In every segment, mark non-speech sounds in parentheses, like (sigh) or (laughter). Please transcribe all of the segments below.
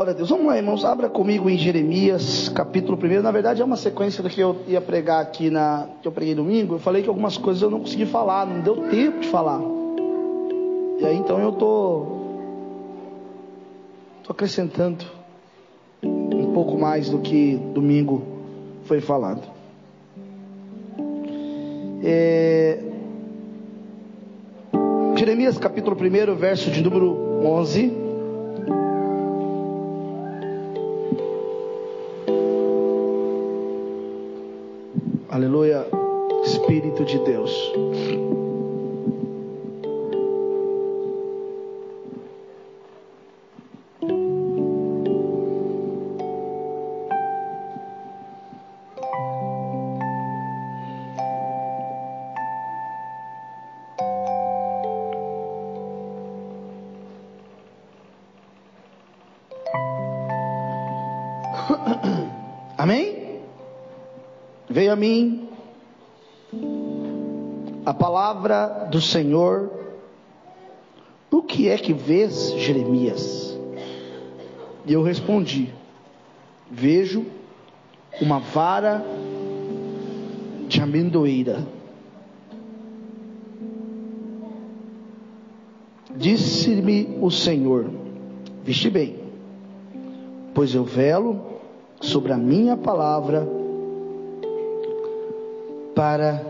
Glória a Deus. Vamos lá, irmãos. Abra comigo em Jeremias, capítulo 1. Na verdade, é uma sequência do que eu ia pregar aqui na. que eu preguei domingo. Eu falei que algumas coisas eu não consegui falar, não deu tempo de falar. E aí então eu tô. tô acrescentando um pouco mais do que domingo foi falado. É... Jeremias capítulo 1, verso de número 11. Deus. (coughs) Amém? Veio a mim a palavra do Senhor. O que é que vês, Jeremias? E eu respondi: Vejo uma vara de amendoeira. Disse-me o Senhor: Viste bem, pois eu velo sobre a minha palavra para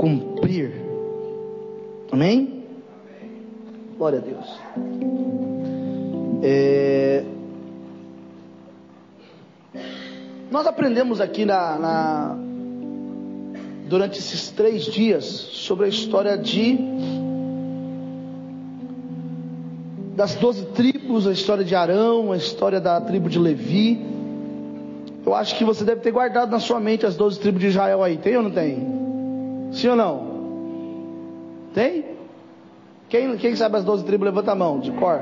cumprir. Amém? Glória a Deus. É... Nós aprendemos aqui na, na, durante esses três dias sobre a história de das doze tribos, a história de Arão, a história da tribo de Levi. Eu acho que você deve ter guardado na sua mente as doze tribos de Israel aí. Tem ou não tem? Sim ou não? Tem? Quem, quem sabe as doze tribos, levanta a mão, de cor.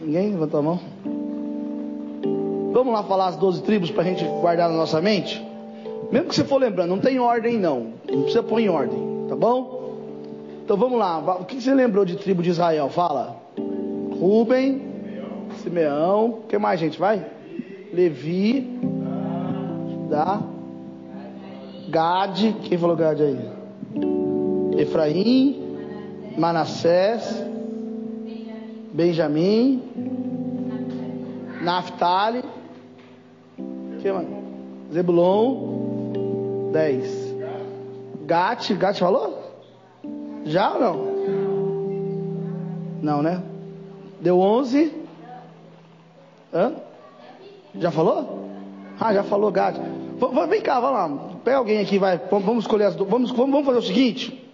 Ninguém levantou a mão? Vamos lá falar as doze tribos para a gente guardar na nossa mente? Mesmo que você for lembrando, não tem ordem não. Não precisa pôr em ordem, tá bom? Então vamos lá. O que você lembrou de tribo de Israel? Fala. Rubem, Simeão. O que mais, gente? Vai? Levi, Judá, Gade. Quem falou Gade aí? Efraim, Manassés, Benjamim, mais? Zebulon, 10. Gate, Gate falou? Já ou não? Não, né? Deu 11. Hã? Já falou? Ah, já falou Gade. Vem cá, vamos lá. Pega alguém aqui, vai. Vamos escolher as duas. Vamos, vamos fazer o seguinte.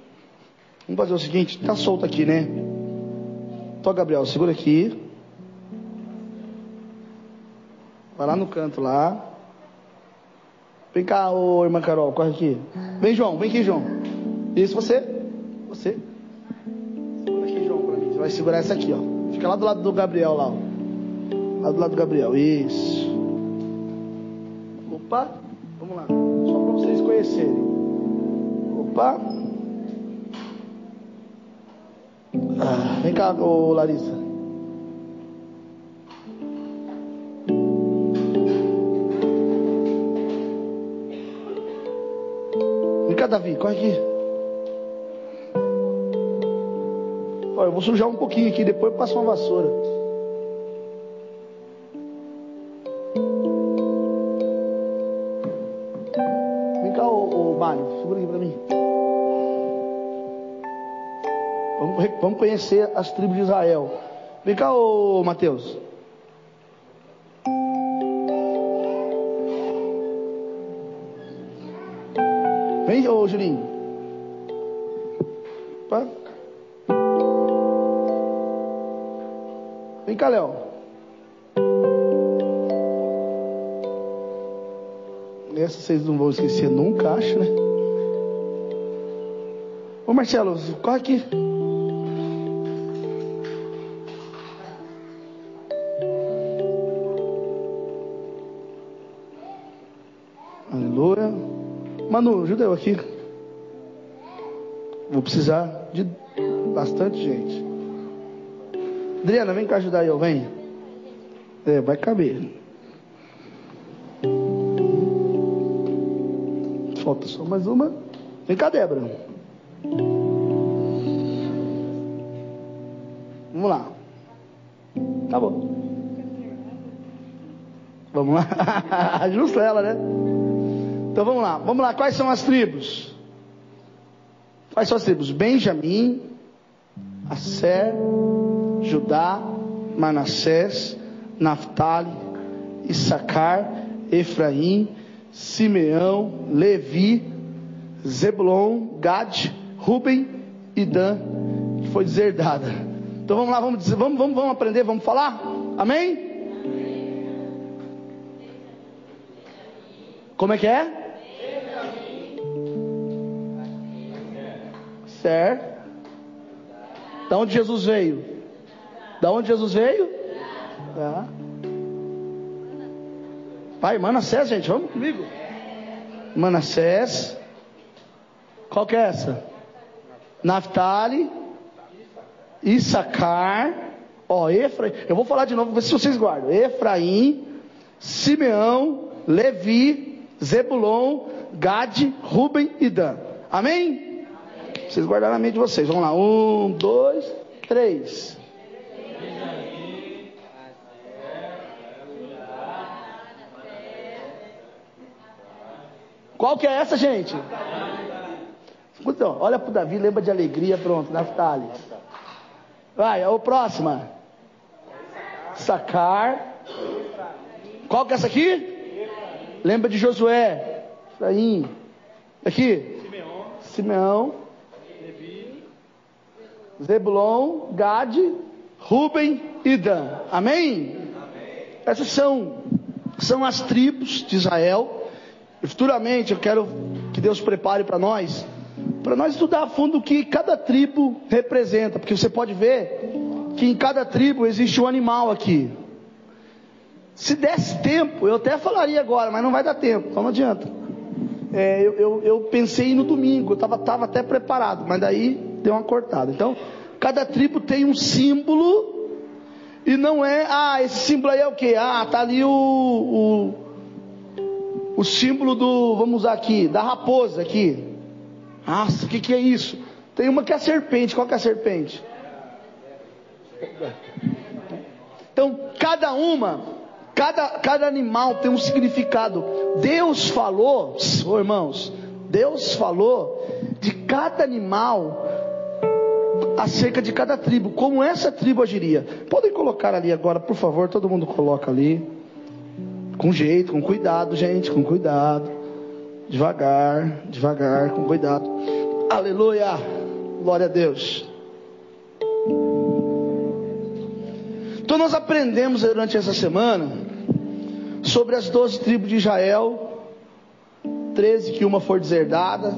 Vamos fazer o seguinte. Tá solto aqui, né? Tô, Gabriel, segura aqui. Vai lá no canto lá. Vem cá, ô irmã Carol, corre aqui. Vem, João, vem aqui, João. Isso, você. Você. Segura aqui, João, pra mim. Você vai segurar essa aqui, ó. Fica lá do lado do Gabriel, lá, ó. Lá do lado do Gabriel. Isso. Opa. Vamos lá. Conhecerem. Opa. Ah, vem cá, ô Larissa. Vem cá, Davi, corre aqui. Olha, eu vou sujar um pouquinho aqui, depois eu passo uma vassoura. Vamos, conhecer as tribos de Israel. Vem cá, ô Mateus. Vem, ô Julinho. Opa. Vem cá, Léo. Essa vocês não vão esquecer nunca, acho, né? Ô Marcelo, corre aqui. Manu, ajuda eu aqui. Vou precisar de bastante gente. Adriana, vem cá ajudar eu, vem. É, vai caber. Falta só mais uma. Vem cá, Débora. Vamos lá. Tá bom. Vamos lá. (laughs) Justo ela, né? Então vamos lá. Vamos lá. Quais são as tribos? Quais são as tribos? Benjamim, Asser, Judá, Manassés, Naphtali, Issacar, Efraim, Simeão, Levi, Zebulon, Gad, Ruben e Dan, que foi deserdada. Então vamos lá, vamos, vamos, vamos aprender, vamos falar? Amém? Como é que é? Certo. Da onde Jesus veio? Da onde Jesus veio? Tá. Pai, Manassés, gente, vamos comigo. Manassés. Qual que é essa? Naftali. Issacar. Ó, Efraim. Eu vou falar de novo, ver se vocês guardam. Efraim, Simeão, Levi, Zebulon, Gade, Ruben e Dan. Amém? Vocês guardaram na mente de vocês. Vamos lá. Um, dois, três. Qual que é essa, gente? Então, olha para o Davi, lembra de alegria, pronto, Naftali. Vai, a próxima. Sacar. Qual que é essa aqui? Lembra de Josué. Efraim. Aqui. Simeão. Zebulon, Gade, Ruben e Dan. Amém? Essas são, são as tribos de Israel. E futuramente eu quero que Deus prepare para nós, para nós estudar a fundo o que cada tribo representa, porque você pode ver que em cada tribo existe um animal aqui. Se desse tempo, eu até falaria agora, mas não vai dar tempo, então não adianta. É, eu, eu, eu, pensei no domingo, eu estava tava até preparado, mas daí deu uma cortada. Então, cada tribo tem um símbolo, e não é, ah, esse símbolo aí é o que? Ah, tá ali o, o o símbolo do, vamos usar aqui, da raposa aqui. Nossa, o que, que é isso? Tem uma que é a serpente. Qual que é a serpente? Então, cada uma, cada, cada animal tem um significado. Deus falou, oh, irmãos, Deus falou de cada animal acerca de cada tribo, como essa tribo agiria. Podem colocar ali agora, por favor, todo mundo coloca ali. Com jeito, com cuidado, gente, com cuidado. Devagar, devagar, com cuidado. Aleluia! Glória a Deus. Então nós aprendemos durante essa semana sobre as doze tribos de Israel, treze que uma for deserdada.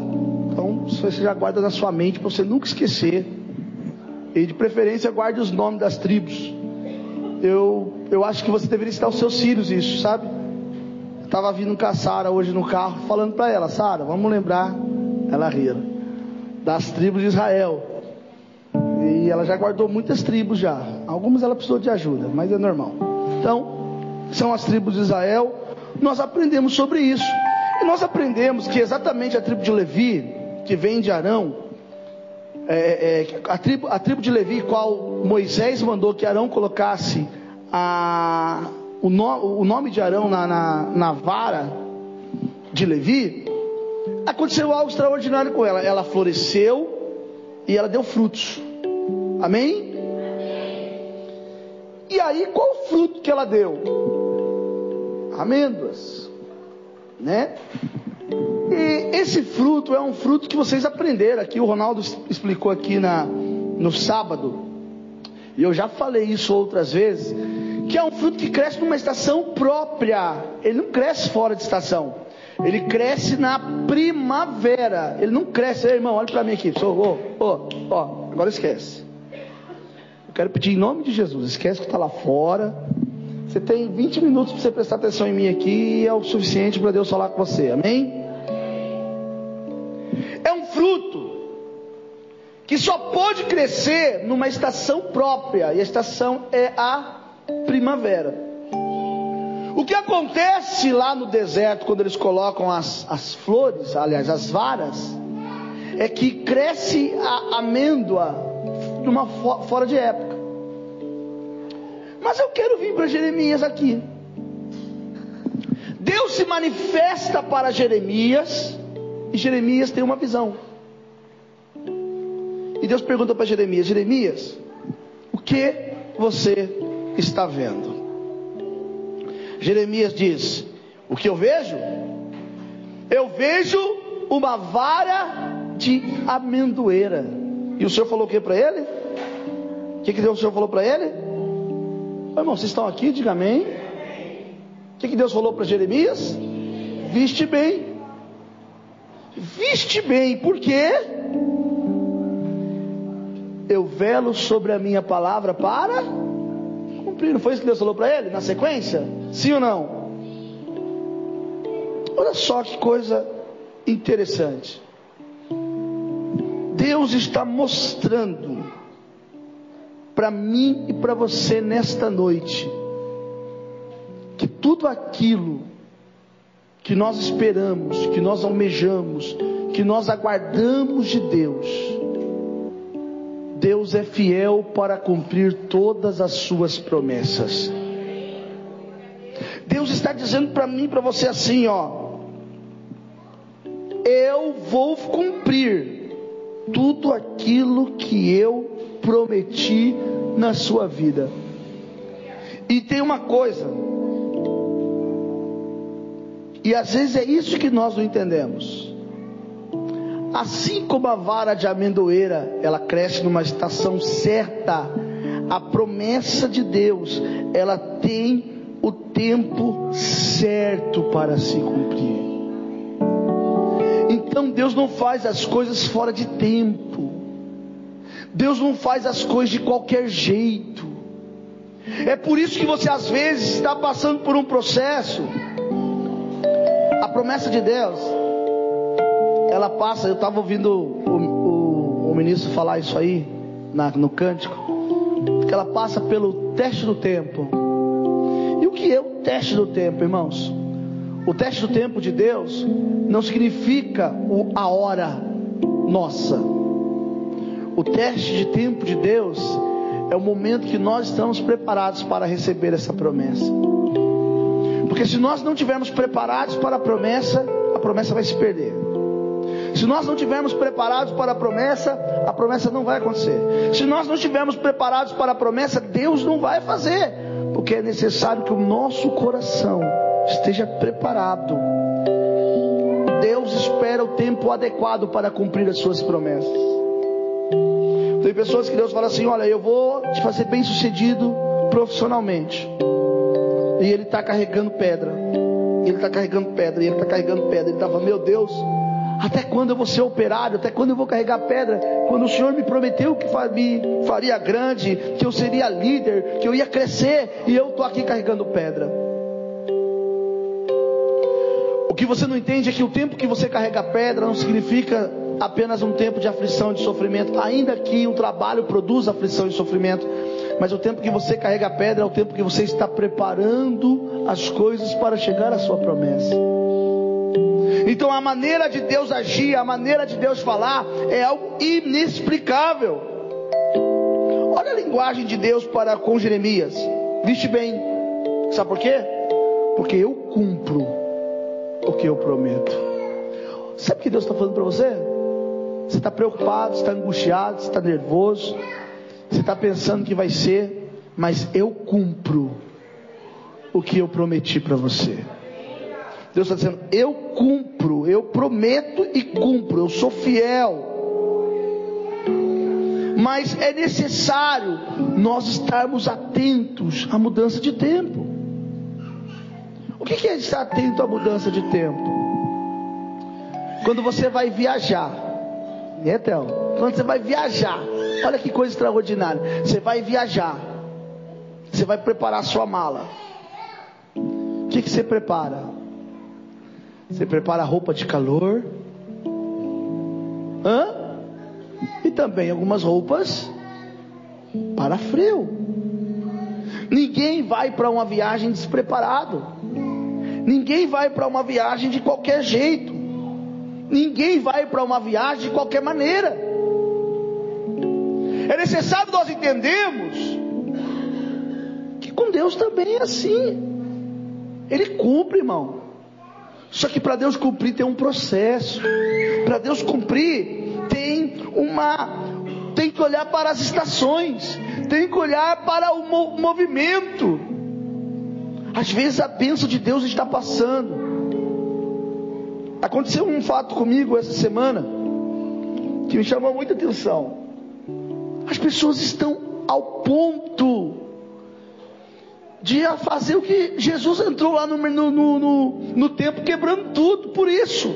Então você já guarda na sua mente para você nunca esquecer. E de preferência guarde os nomes das tribos eu, eu acho que você deveria estar os seus filhos isso, sabe? Estava vindo com a Sara hoje no carro, falando para ela, Sara, vamos lembrar, ela ria, das tribos de Israel. E ela já guardou muitas tribos já. Algumas ela precisou de ajuda, mas é normal. Então, são as tribos de Israel. Nós aprendemos sobre isso. E nós aprendemos que exatamente a tribo de Levi, que vem de Arão, é, é, a, tribo, a tribo de Levi, qual Moisés mandou que Arão colocasse a, o, no, o nome de Arão na, na, na vara de Levi, aconteceu algo extraordinário com ela. Ela floresceu e ela deu frutos. Amém? E aí, qual o fruto que ela deu? Amêndoas, né? E esse fruto é um fruto que vocês aprenderam aqui. O Ronaldo explicou aqui na, no sábado. E eu já falei isso outras vezes. Que é um fruto que cresce numa estação própria. Ele não cresce fora de estação. Ele cresce na primavera. Ele não cresce. Ei, irmão, olha para mim aqui. Ó, ó, ó. Agora esquece. Quero pedir em nome de Jesus. Esquece que está lá fora. Você tem 20 minutos para você prestar atenção em mim aqui. É o suficiente para Deus falar com você. Amém? É um fruto que só pode crescer numa estação própria, e a estação é a primavera. O que acontece lá no deserto, quando eles colocam as, as flores, aliás, as varas, é que cresce a amêndoa de uma fora de época. Mas eu quero vir para Jeremias aqui. Deus se manifesta para Jeremias e Jeremias tem uma visão. E Deus pergunta para Jeremias: Jeremias, o que você está vendo? Jeremias diz: O que eu vejo? Eu vejo uma vara de amendoeira. E o Senhor falou o que para ele? O que, que Deus o Senhor falou para ele? irmão, vocês estão aqui? Diga amém. O que, que Deus falou para Jeremias? Viste bem. Viste bem, por quê? Eu velo sobre a minha palavra para cumprir. Não foi isso que Deus falou para ele na sequência? Sim ou não? Olha só que coisa interessante. Deus está mostrando para mim e para você nesta noite que tudo aquilo que nós esperamos, que nós almejamos, que nós aguardamos de Deus, Deus é fiel para cumprir todas as suas promessas. Deus está dizendo para mim, para você assim, ó, eu vou cumprir tudo aquilo que eu prometi na sua vida. E tem uma coisa, e às vezes é isso que nós não entendemos. Assim como a vara de amendoeira, ela cresce numa estação certa, a promessa de Deus, ela tem o tempo certo para se cumprir. Então Deus não faz as coisas fora de tempo. Deus não faz as coisas de qualquer jeito. É por isso que você às vezes está passando por um processo a promessa de Deus, ela passa. Eu estava ouvindo o, o, o, ministro falar isso aí na, no cântico, que ela passa pelo teste do tempo. E o que é o teste do tempo, irmãos? O teste do tempo de Deus não significa o, a hora nossa. O teste de tempo de Deus é o momento que nós estamos preparados para receber essa promessa. Porque se nós não tivermos preparados para a promessa, a promessa vai se perder. Se nós não tivermos preparados para a promessa, a promessa não vai acontecer. Se nós não estivermos preparados para a promessa, Deus não vai fazer. Porque é necessário que o nosso coração esteja preparado. Deus espera o tempo adequado para cumprir as suas promessas. Tem pessoas que Deus fala assim: Olha, eu vou te fazer bem sucedido profissionalmente. E ele está carregando pedra. Ele está carregando pedra. Ele está carregando pedra. Ele estava, meu Deus, até quando eu vou ser operário? Até quando eu vou carregar pedra? Quando o Senhor me prometeu que me faria grande, que eu seria líder, que eu ia crescer, e eu estou aqui carregando pedra. Que você não entende é que o tempo que você carrega pedra não significa apenas um tempo de aflição, de sofrimento, ainda que o trabalho produza aflição e sofrimento, mas o tempo que você carrega a pedra é o tempo que você está preparando as coisas para chegar à sua promessa. Então a maneira de Deus agir, a maneira de Deus falar é algo inexplicável. Olha a linguagem de Deus para com Jeremias. Viste bem. Sabe por quê? Porque eu cumpro o que eu prometo. Sabe o que Deus está falando para você? Você está preocupado, está angustiado, está nervoso, você está pensando que vai ser, mas eu cumpro o que eu prometi para você. Deus está dizendo: eu cumpro, eu prometo e cumpro, eu sou fiel. Mas é necessário nós estarmos atentos à mudança de tempo. O que é estar atento à mudança de tempo? Quando você vai viajar, né, Théo? Quando você vai viajar, Olha que coisa extraordinária. Você vai viajar. Você vai preparar sua mala. O que, que você prepara? Você prepara roupa de calor? Hã? e também algumas roupas para frio. Ninguém vai para uma viagem despreparado. Ninguém vai para uma viagem de qualquer jeito. Ninguém vai para uma viagem de qualquer maneira. É necessário nós entendermos que com Deus também é assim. Ele cumpre, irmão. Só que para Deus cumprir tem um processo. Para Deus cumprir tem uma tem que olhar para as estações, tem que olhar para o movimento. Às vezes a bênção de Deus está passando. Aconteceu um fato comigo essa semana que me chamou muita atenção. As pessoas estão ao ponto de fazer o que Jesus entrou lá no, no, no, no, tempo quebrando tudo por isso.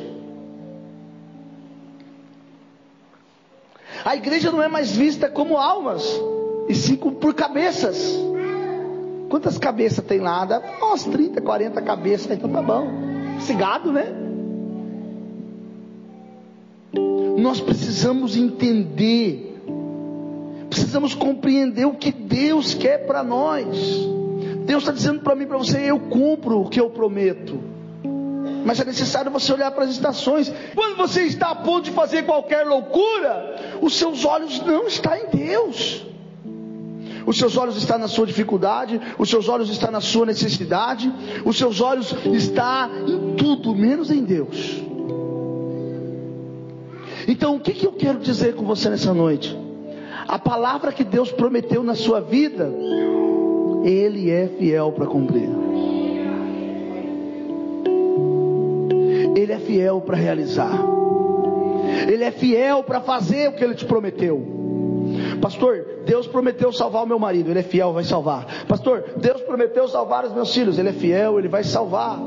A igreja não é mais vista como almas, e sim por cabeças. Quantas cabeças tem lá? Dá umas 30, 40 cabeças, então tá bom. Esse gado, né? Nós precisamos entender, precisamos compreender o que Deus quer para nós. Deus está dizendo para mim, para você, eu cumpro o que eu prometo. Mas é necessário você olhar para as estações. Quando você está a ponto de fazer qualquer loucura, os seus olhos não estão em Deus. Os seus olhos estão na sua dificuldade, os seus olhos estão na sua necessidade, os seus olhos estão em tudo, menos em Deus. Então, o que, que eu quero dizer com você nessa noite? A palavra que Deus prometeu na sua vida, ele é fiel para cumprir. Ele é fiel para realizar. Ele é fiel para fazer o que ele te prometeu. Pastor, Deus prometeu salvar o meu marido, ele é fiel, vai salvar. Pastor, Deus prometeu salvar os meus filhos, ele é fiel, ele vai salvar.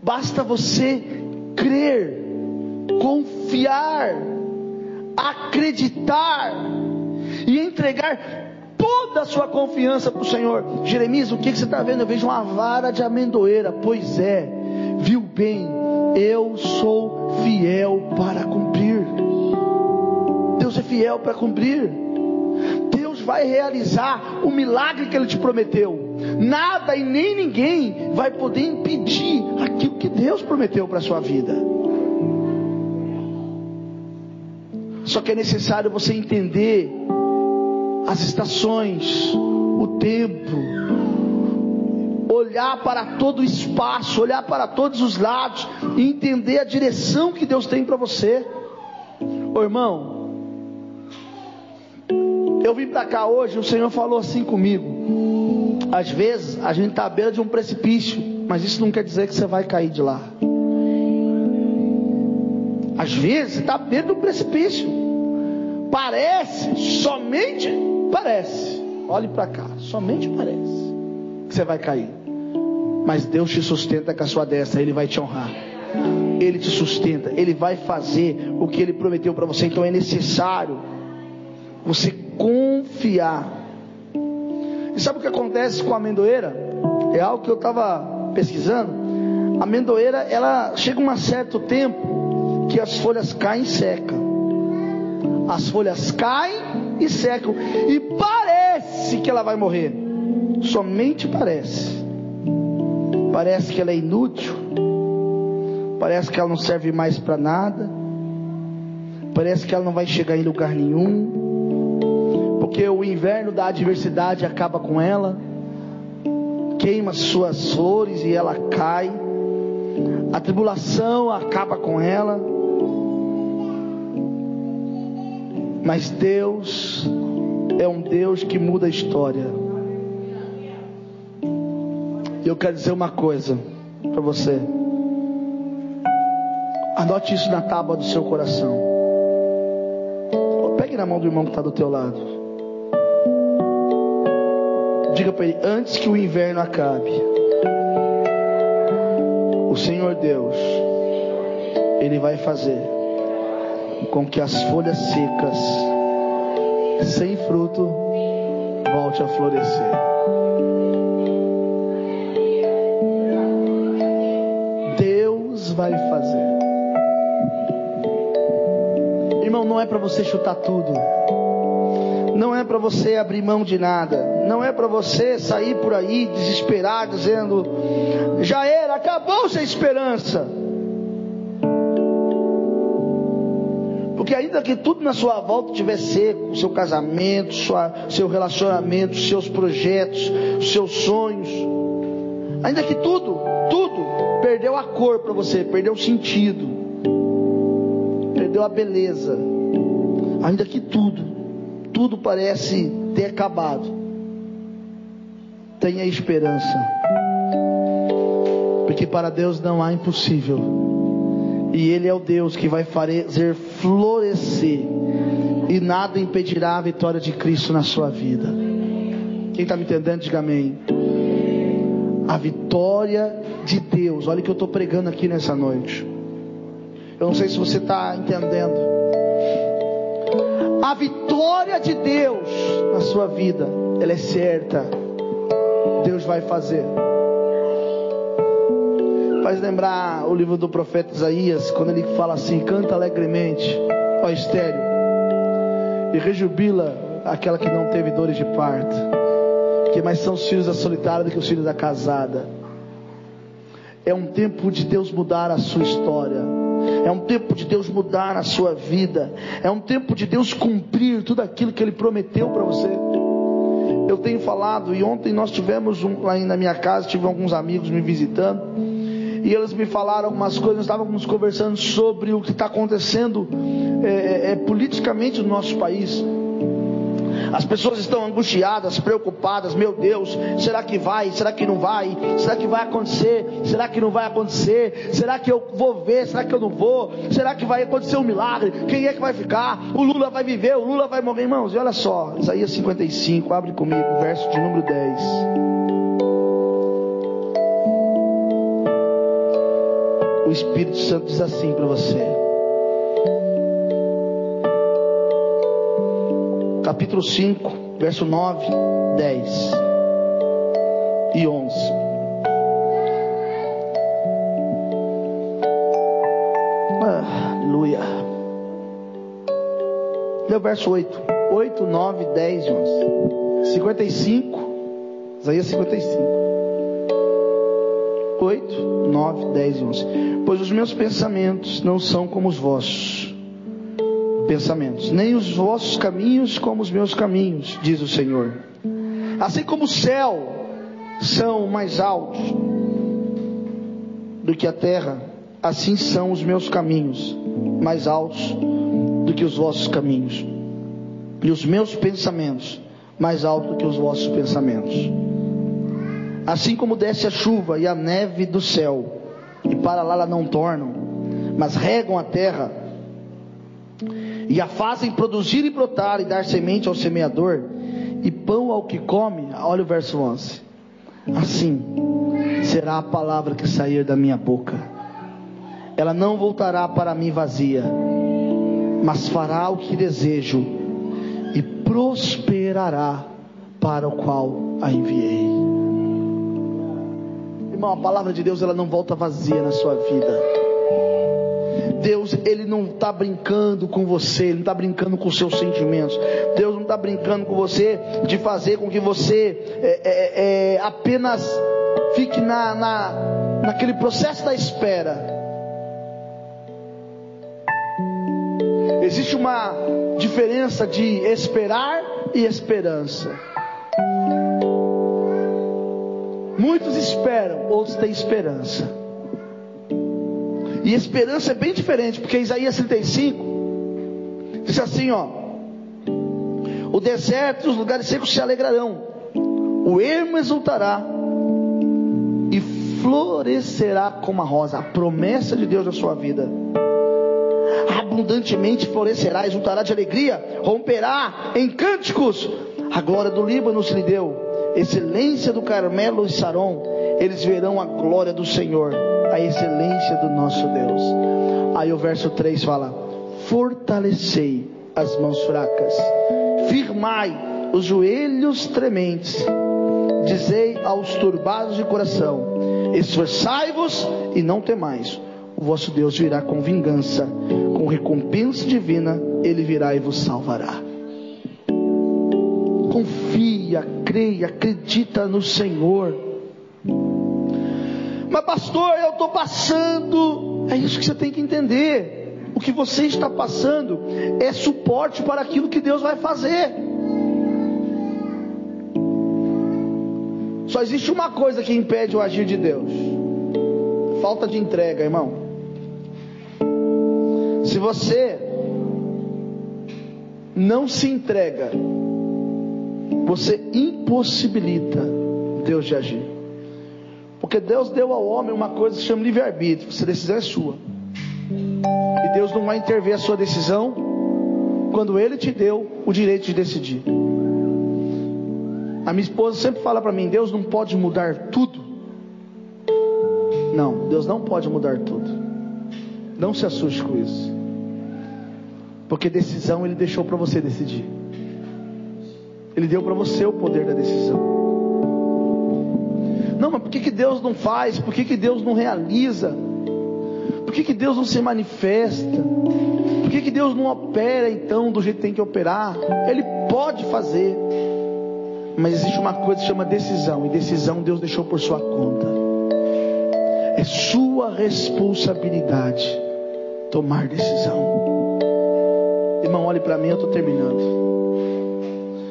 Basta você crer, confiar, acreditar e entregar toda a sua confiança para o Senhor. Jeremias, o que, que você está vendo? Eu vejo uma vara de amendoeira. Pois é, viu bem, eu sou fiel para cumprir. Fiel para cumprir. Deus vai realizar o milagre que Ele te prometeu. Nada e nem ninguém vai poder impedir aquilo que Deus prometeu para a sua vida. Só que é necessário você entender as estações, o tempo, olhar para todo o espaço, olhar para todos os lados e entender a direção que Deus tem para você. Ô irmão, eu vim para cá hoje, o Senhor falou assim comigo. Às vezes a gente está à beira de um precipício, mas isso não quer dizer que você vai cair de lá. Às vezes está à beira do precipício. Parece somente Parece. Olhe para cá. Somente parece que você vai cair. Mas Deus te sustenta com a sua destra. Ele vai te honrar. Ele te sustenta. Ele vai fazer o que ele prometeu para você. Então é necessário você confiar. E sabe o que acontece com a amendoeira? É algo que eu estava pesquisando. A amendoeira, ela chega um certo tempo que as folhas caem e secam as folhas caem e secam, e parece que ela vai morrer. Somente parece. Parece que ela é inútil. Parece que ela não serve mais para nada. Parece que ela não vai chegar em lugar nenhum. Porque o inverno da adversidade acaba com ela. Queima suas flores e ela cai. A tribulação acaba com ela Mas Deus é um Deus que muda a história. Eu quero dizer uma coisa para você. Anote isso na tábua do seu coração. Pegue na mão do irmão que está do teu lado. Diga para ele: antes que o inverno acabe, o Senhor Deus, Ele vai fazer com que as folhas secas, sem fruto, volte a florescer. Deus vai fazer. Irmão, não é para você chutar tudo. Não é para você abrir mão de nada. Não é para você sair por aí desesperado, dizendo: já era, acabou-se a esperança. Porque ainda que tudo na sua volta estiver seco, seu casamento, sua, seu relacionamento, seus projetos, seus sonhos, ainda que tudo, tudo perdeu a cor para você, perdeu o sentido, perdeu a beleza, ainda que tudo, tudo parece ter acabado, tenha esperança, porque para Deus não há impossível. E Ele é o Deus que vai fazer florescer. E nada impedirá a vitória de Cristo na sua vida. Quem está me entendendo, diga amém. A vitória de Deus. Olha o que eu estou pregando aqui nessa noite. Eu não sei se você está entendendo. A vitória de Deus na sua vida, ela é certa. Deus vai fazer faz lembrar o livro do profeta Isaías, quando ele fala assim: canta alegremente, ó estéreo, e rejubila aquela que não teve dores de parto, que mais são os filhos da solitária do que os filhos da casada. É um tempo de Deus mudar a sua história. É um tempo de Deus mudar a sua vida. É um tempo de Deus cumprir tudo aquilo que Ele prometeu para você. Eu tenho falado, e ontem nós tivemos um, lá na minha casa, tive alguns amigos me visitando e eles me falaram algumas coisas, nós estávamos conversando sobre o que está acontecendo é, é, é, politicamente no nosso país. As pessoas estão angustiadas, preocupadas. Meu Deus, será que vai? Será que não vai? Será que vai acontecer? Será que não vai acontecer? Será que eu vou ver? Será que eu não vou? Será que vai acontecer um milagre? Quem é que vai ficar? O Lula vai viver? O Lula vai morrer? Irmãos, e olha só, Isaías 55, abre comigo, verso de número 10. o Espírito Santo diz assim para você. Capítulo 5, verso 9, 10 e 11. aleluia. Lê o verso 8. 8, 9, 10 e 11. 55. Isaías 55. 8, 9, 10 e 11. Pois os meus pensamentos não são como os vossos pensamentos, nem os vossos caminhos como os meus caminhos, diz o Senhor. Assim como o céu são mais altos do que a terra, assim são os meus caminhos mais altos do que os vossos caminhos, e os meus pensamentos mais altos do que os vossos pensamentos. Assim como desce a chuva e a neve do céu, e para lá ela não tornam, mas regam a terra, e a fazem produzir e brotar, e dar semente ao semeador, e pão ao que come. Olha o verso 11. Assim será a palavra que sair da minha boca. Ela não voltará para mim vazia, mas fará o que desejo e prosperará para o qual a enviei. Irmão, a palavra de Deus ela não volta vazia na sua vida. Deus, Ele não está brincando com você, Ele não está brincando com os seus sentimentos. Deus não está brincando com você de fazer com que você é, é, é, apenas fique na, na, naquele processo da espera. Existe uma diferença de esperar e esperança. Muitos esperam, outros têm esperança. E esperança é bem diferente, porque Isaías 35 diz assim: ó, o deserto e os lugares secos se alegrarão, o ermo exultará e florescerá como a rosa. A promessa de Deus na sua vida abundantemente florescerá, exultará de alegria, romperá em cânticos. A glória do Líbano se lhe deu excelência do Carmelo e Saron, eles verão a glória do Senhor, a excelência do nosso Deus. Aí o verso 3 fala: Fortalecei as mãos fracas, firmai os joelhos trementes, dizei aos turbados de coração: Esforçai-vos e não temais. o vosso Deus virá com vingança, com recompensa divina, ele virá e vos salvará. Confia, creia, acredita no Senhor. Mas, pastor, eu estou passando. É isso que você tem que entender. O que você está passando é suporte para aquilo que Deus vai fazer. Só existe uma coisa que impede o agir de Deus: falta de entrega, irmão. Se você não se entrega, você impossibilita Deus de agir. Porque Deus deu ao homem uma coisa que se chama livre-arbítrio, essa decisão é sua. E Deus não vai intervir a sua decisão quando Ele te deu o direito de decidir. A minha esposa sempre fala para mim: Deus não pode mudar tudo. Não, Deus não pode mudar tudo. Não se assuste com isso. Porque decisão Ele deixou para você decidir. Ele deu para você o poder da decisão. Não, mas por que, que Deus não faz? Por que, que Deus não realiza? Por que, que Deus não se manifesta? Por que, que Deus não opera então do jeito que tem que operar? Ele pode fazer. Mas existe uma coisa que chama decisão. E decisão Deus deixou por sua conta. É sua responsabilidade tomar decisão. Irmão, olhe para mim, eu estou terminando.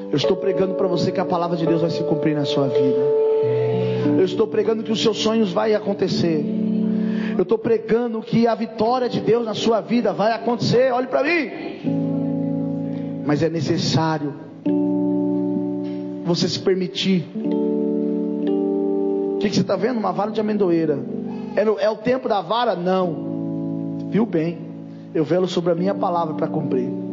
Eu estou pregando para você que a palavra de Deus vai se cumprir na sua vida. Eu estou pregando que os seus sonhos vai acontecer. Eu estou pregando que a vitória de Deus na sua vida vai acontecer. Olhe para mim. Mas é necessário você se permitir. O que, que, você está vendo? Uma vara de amendoeira. É, é o tempo da vara? Não. Viu bem? Eu velo sobre a minha palavra para cumprir.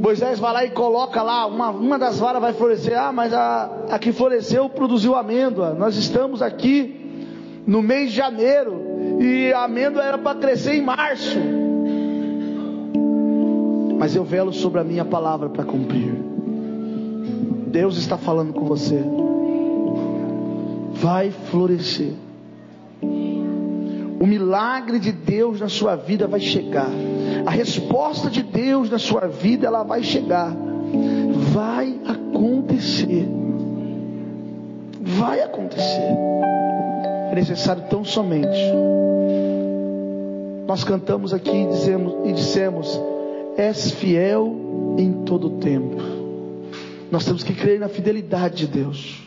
Moisés vai lá e coloca lá, uma, uma das varas vai florescer. Ah, mas a, a que floresceu produziu amêndoa. Nós estamos aqui no mês de janeiro. E a amêndoa era para crescer em março. Mas eu velo sobre a minha palavra para cumprir. Deus está falando com você. Vai florescer. O milagre de Deus na sua vida vai chegar. A resposta de Deus na sua vida ela vai chegar. Vai acontecer. Vai acontecer. É necessário tão somente. Nós cantamos aqui e dizemos, e dissemos: És fiel em todo tempo. Nós temos que crer na fidelidade de Deus.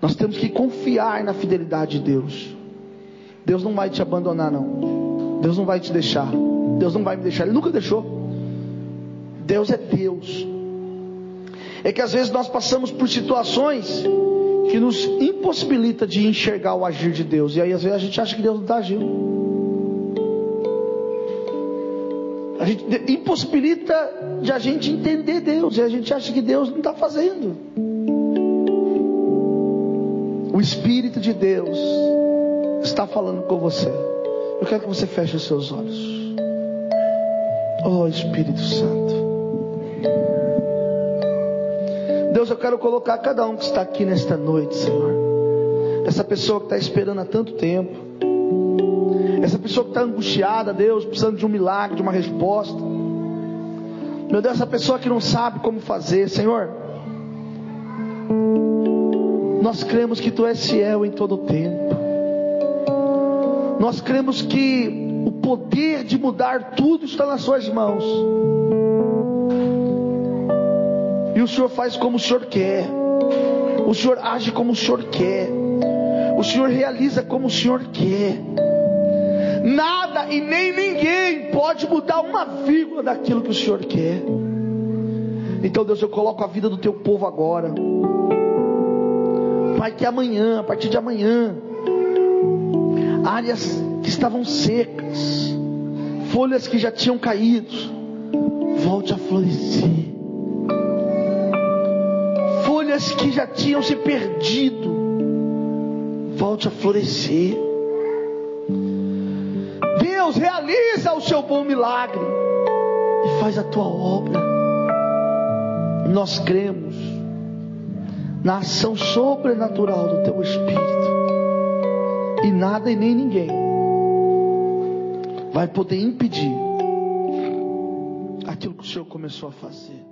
Nós temos que confiar na fidelidade de Deus. Deus não vai te abandonar, não. Deus não vai te deixar. Deus não vai me deixar. Ele nunca deixou. Deus é Deus. É que às vezes nós passamos por situações que nos impossibilita de enxergar o agir de Deus. E aí às vezes a gente acha que Deus não está agindo. A gente impossibilita de a gente entender Deus. E a gente acha que Deus não está fazendo. O Espírito de Deus está falando com você. Eu quero que você feche os seus olhos. Oh Espírito Santo. Deus, eu quero colocar cada um que está aqui nesta noite, Senhor. Essa pessoa que está esperando há tanto tempo. Essa pessoa que está angustiada, Deus, precisando de um milagre, de uma resposta. Meu Deus, essa pessoa que não sabe como fazer, Senhor. Nós cremos que Tu és fiel em todo o tempo. Nós cremos que o poder de mudar tudo está nas Suas mãos. E o Senhor faz como o Senhor quer. O Senhor age como o Senhor quer. O Senhor realiza como o Senhor quer. Nada e nem ninguém pode mudar uma vírgula daquilo que o Senhor quer. Então, Deus, eu coloco a vida do teu povo agora. Pai, que amanhã, a partir de amanhã, áreas que estavam secas, folhas que já tinham caído, volte a florescer. Folhas que já tinham se perdido, volte a florescer. Deus realiza o seu bom milagre e faz a tua obra. Nós cremos na ação sobrenatural do teu Espírito e nada e nem ninguém vai poder impedir aquilo que o Senhor começou a fazer.